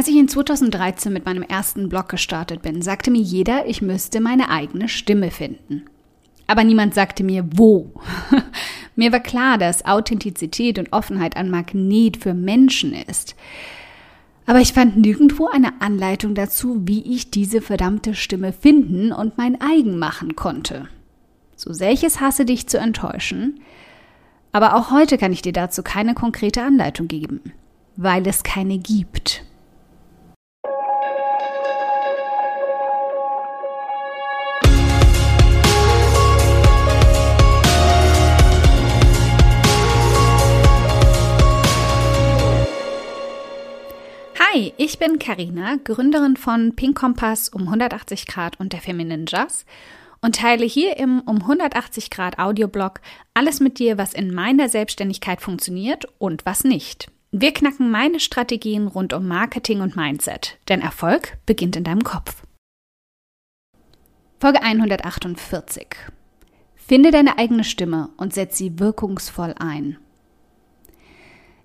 Als ich in 2013 mit meinem ersten Blog gestartet bin, sagte mir jeder, ich müsste meine eigene Stimme finden. Aber niemand sagte mir, wo. mir war klar, dass Authentizität und Offenheit ein Magnet für Menschen ist. Aber ich fand nirgendwo eine Anleitung dazu, wie ich diese verdammte Stimme finden und mein eigen machen konnte. So sehr ich es hasse, dich zu enttäuschen, aber auch heute kann ich dir dazu keine konkrete Anleitung geben, weil es keine gibt. Bin Karina, Gründerin von Pink Kompass um 180 Grad und der Feminine Jazz und teile hier im um 180 Grad Audioblog alles mit dir, was in meiner Selbstständigkeit funktioniert und was nicht. Wir knacken meine Strategien rund um Marketing und Mindset, denn Erfolg beginnt in deinem Kopf. Folge 148. Finde deine eigene Stimme und setz sie wirkungsvoll ein.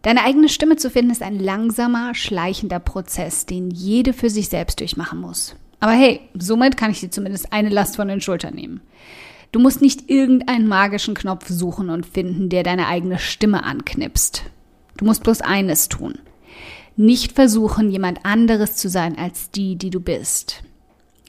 Deine eigene Stimme zu finden ist ein langsamer, schleichender Prozess, den jede für sich selbst durchmachen muss. Aber hey, somit kann ich dir zumindest eine Last von den Schultern nehmen. Du musst nicht irgendeinen magischen Knopf suchen und finden, der deine eigene Stimme anknipst. Du musst bloß eines tun. Nicht versuchen, jemand anderes zu sein als die, die du bist.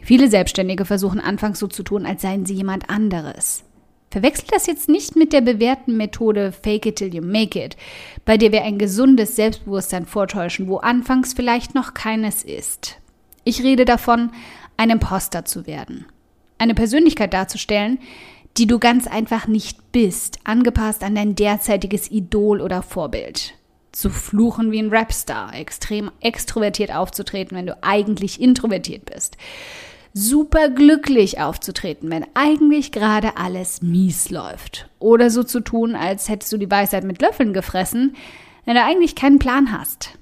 Viele Selbstständige versuchen anfangs so zu tun, als seien sie jemand anderes. Verwechselt das jetzt nicht mit der bewährten Methode Fake it till you make it, bei der wir ein gesundes Selbstbewusstsein vortäuschen, wo anfangs vielleicht noch keines ist. Ich rede davon, ein Imposter zu werden. Eine Persönlichkeit darzustellen, die du ganz einfach nicht bist, angepasst an dein derzeitiges Idol oder Vorbild. Zu fluchen wie ein Rapstar, extrem extrovertiert aufzutreten, wenn du eigentlich introvertiert bist super glücklich aufzutreten, wenn eigentlich gerade alles mies läuft. Oder so zu tun, als hättest du die Weisheit mit Löffeln gefressen, wenn du eigentlich keinen Plan hast.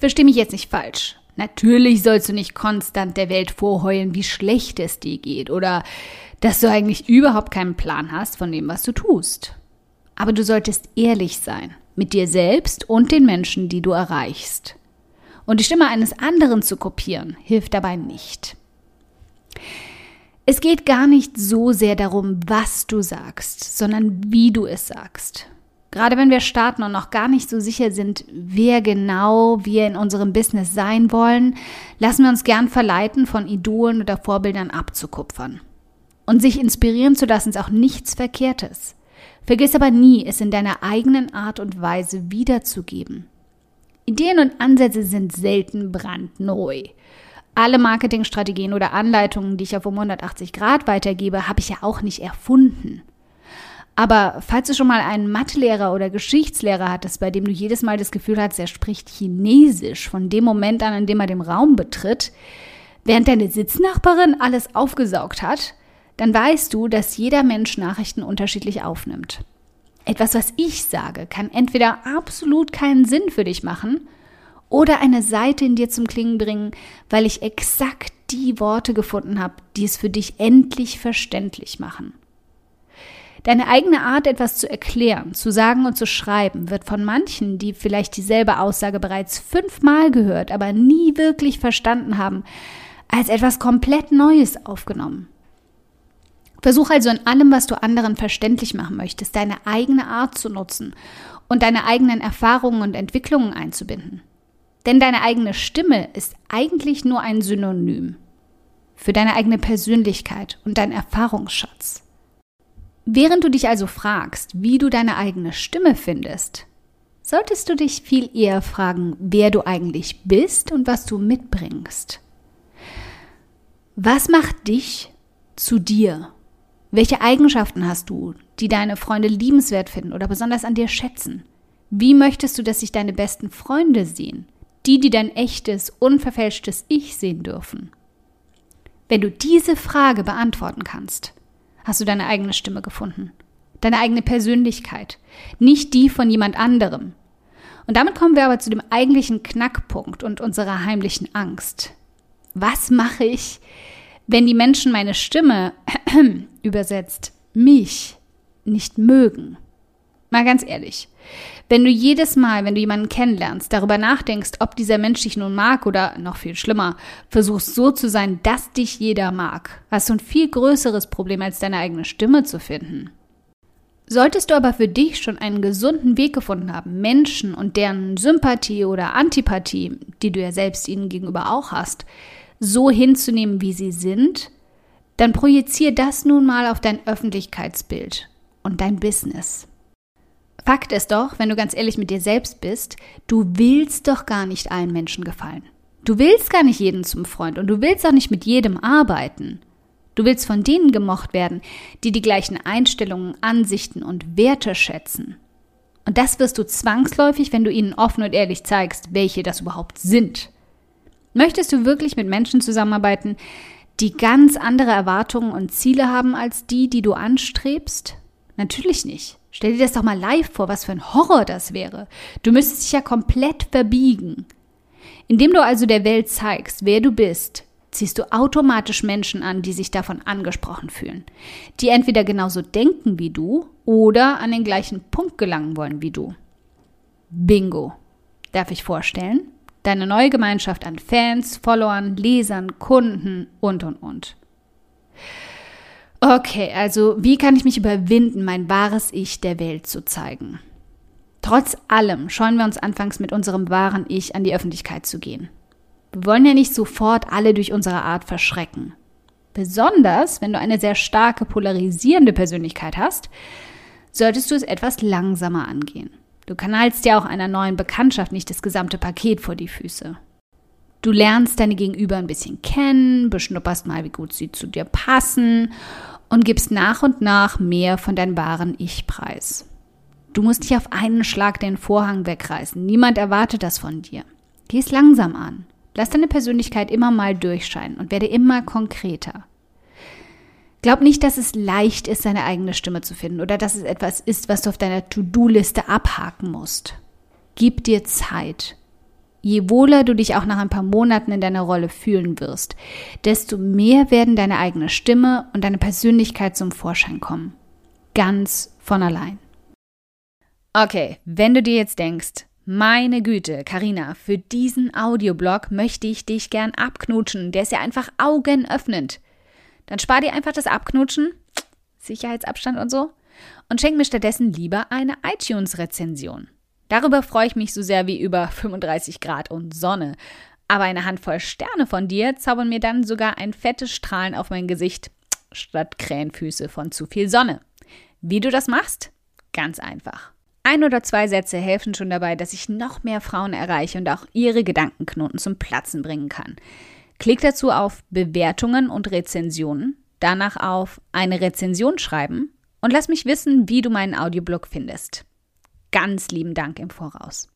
Versteh mich jetzt nicht falsch. Natürlich sollst du nicht konstant der Welt vorheulen, wie schlecht es dir geht oder dass du eigentlich überhaupt keinen Plan hast von dem, was du tust. Aber du solltest ehrlich sein mit dir selbst und den Menschen, die du erreichst. Und die Stimme eines anderen zu kopieren, hilft dabei nicht. Es geht gar nicht so sehr darum, was du sagst, sondern wie du es sagst. Gerade wenn wir starten und noch gar nicht so sicher sind, wer genau wir in unserem Business sein wollen, lassen wir uns gern verleiten, von Idolen oder Vorbildern abzukupfern. Und sich inspirieren zu lassen ist auch nichts Verkehrtes. Vergiss aber nie, es in deiner eigenen Art und Weise wiederzugeben. Ideen und Ansätze sind selten brandneu alle Marketingstrategien oder Anleitungen, die ich auf um 180 Grad weitergebe, habe ich ja auch nicht erfunden. Aber falls du schon mal einen Mathelehrer oder Geschichtslehrer hattest, bei dem du jedes Mal das Gefühl hast, er spricht Chinesisch von dem Moment an, in dem er den Raum betritt, während deine Sitznachbarin alles aufgesaugt hat, dann weißt du, dass jeder Mensch Nachrichten unterschiedlich aufnimmt. Etwas, was ich sage, kann entweder absolut keinen Sinn für dich machen oder eine Seite in dir zum Klingen bringen, weil ich exakt die Worte gefunden habe, die es für dich endlich verständlich machen. Deine eigene Art, etwas zu erklären, zu sagen und zu schreiben, wird von manchen, die vielleicht dieselbe Aussage bereits fünfmal gehört, aber nie wirklich verstanden haben, als etwas komplett Neues aufgenommen. Versuch also in allem, was du anderen verständlich machen möchtest, deine eigene Art zu nutzen und deine eigenen Erfahrungen und Entwicklungen einzubinden. Denn deine eigene Stimme ist eigentlich nur ein Synonym für deine eigene Persönlichkeit und dein Erfahrungsschatz. Während du dich also fragst, wie du deine eigene Stimme findest, solltest du dich viel eher fragen, wer du eigentlich bist und was du mitbringst. Was macht dich zu dir? Welche Eigenschaften hast du, die deine Freunde liebenswert finden oder besonders an dir schätzen? Wie möchtest du, dass sich deine besten Freunde sehen? Die, die dein echtes, unverfälschtes Ich sehen dürfen. Wenn du diese Frage beantworten kannst, hast du deine eigene Stimme gefunden, deine eigene Persönlichkeit, nicht die von jemand anderem. Und damit kommen wir aber zu dem eigentlichen Knackpunkt und unserer heimlichen Angst. Was mache ich, wenn die Menschen meine Stimme übersetzt mich nicht mögen? Mal ganz ehrlich. Wenn du jedes Mal, wenn du jemanden kennenlernst, darüber nachdenkst, ob dieser Mensch dich nun mag oder noch viel schlimmer, versuchst so zu sein, dass dich jeder mag, hast du ein viel größeres Problem als deine eigene Stimme zu finden. Solltest du aber für dich schon einen gesunden Weg gefunden haben, Menschen und deren Sympathie oder Antipathie, die du ja selbst ihnen gegenüber auch hast, so hinzunehmen, wie sie sind, dann projizier das nun mal auf dein Öffentlichkeitsbild und dein Business. Fakt ist doch, wenn du ganz ehrlich mit dir selbst bist, du willst doch gar nicht allen Menschen gefallen. Du willst gar nicht jeden zum Freund und du willst auch nicht mit jedem arbeiten. Du willst von denen gemocht werden, die die gleichen Einstellungen, Ansichten und Werte schätzen. Und das wirst du zwangsläufig, wenn du ihnen offen und ehrlich zeigst, welche das überhaupt sind. Möchtest du wirklich mit Menschen zusammenarbeiten, die ganz andere Erwartungen und Ziele haben als die, die du anstrebst? Natürlich nicht. Stell dir das doch mal live vor, was für ein Horror das wäre. Du müsstest dich ja komplett verbiegen. Indem du also der Welt zeigst, wer du bist, ziehst du automatisch Menschen an, die sich davon angesprochen fühlen, die entweder genauso denken wie du oder an den gleichen Punkt gelangen wollen wie du. Bingo. Darf ich vorstellen? Deine neue Gemeinschaft an Fans, Followern, Lesern, Kunden und und und. Okay, also wie kann ich mich überwinden, mein wahres Ich der Welt zu zeigen? Trotz allem scheuen wir uns anfangs mit unserem wahren Ich an die Öffentlichkeit zu gehen. Wir wollen ja nicht sofort alle durch unsere Art verschrecken. Besonders, wenn du eine sehr starke polarisierende Persönlichkeit hast, solltest du es etwas langsamer angehen. Du knallst ja auch einer neuen Bekanntschaft nicht das gesamte Paket vor die Füße. Du lernst deine Gegenüber ein bisschen kennen, beschnupperst mal, wie gut sie zu dir passen und gibst nach und nach mehr von deinem wahren Ich preis. Du musst nicht auf einen Schlag den Vorhang wegreißen. Niemand erwartet das von dir. Geh es langsam an. Lass deine Persönlichkeit immer mal durchscheinen und werde immer konkreter. Glaub nicht, dass es leicht ist, seine eigene Stimme zu finden oder dass es etwas ist, was du auf deiner To-Do-Liste abhaken musst. Gib dir Zeit. Je wohler du dich auch nach ein paar Monaten in deiner Rolle fühlen wirst, desto mehr werden deine eigene Stimme und deine Persönlichkeit zum Vorschein kommen. Ganz von allein. Okay, wenn du dir jetzt denkst, meine Güte, Karina, für diesen Audioblog möchte ich dich gern abknutschen. Der ist ja einfach augenöffnend. Dann spar dir einfach das Abknutschen, Sicherheitsabstand und so, und schenk mir stattdessen lieber eine iTunes-Rezension. Darüber freue ich mich so sehr wie über 35 Grad und Sonne. Aber eine Handvoll Sterne von dir zaubern mir dann sogar ein fettes Strahlen auf mein Gesicht statt Krähenfüße von zu viel Sonne. Wie du das machst? Ganz einfach. Ein oder zwei Sätze helfen schon dabei, dass ich noch mehr Frauen erreiche und auch ihre Gedankenknoten zum Platzen bringen kann. Klick dazu auf Bewertungen und Rezensionen, danach auf eine Rezension schreiben und lass mich wissen, wie du meinen Audioblog findest. Ganz lieben Dank im Voraus.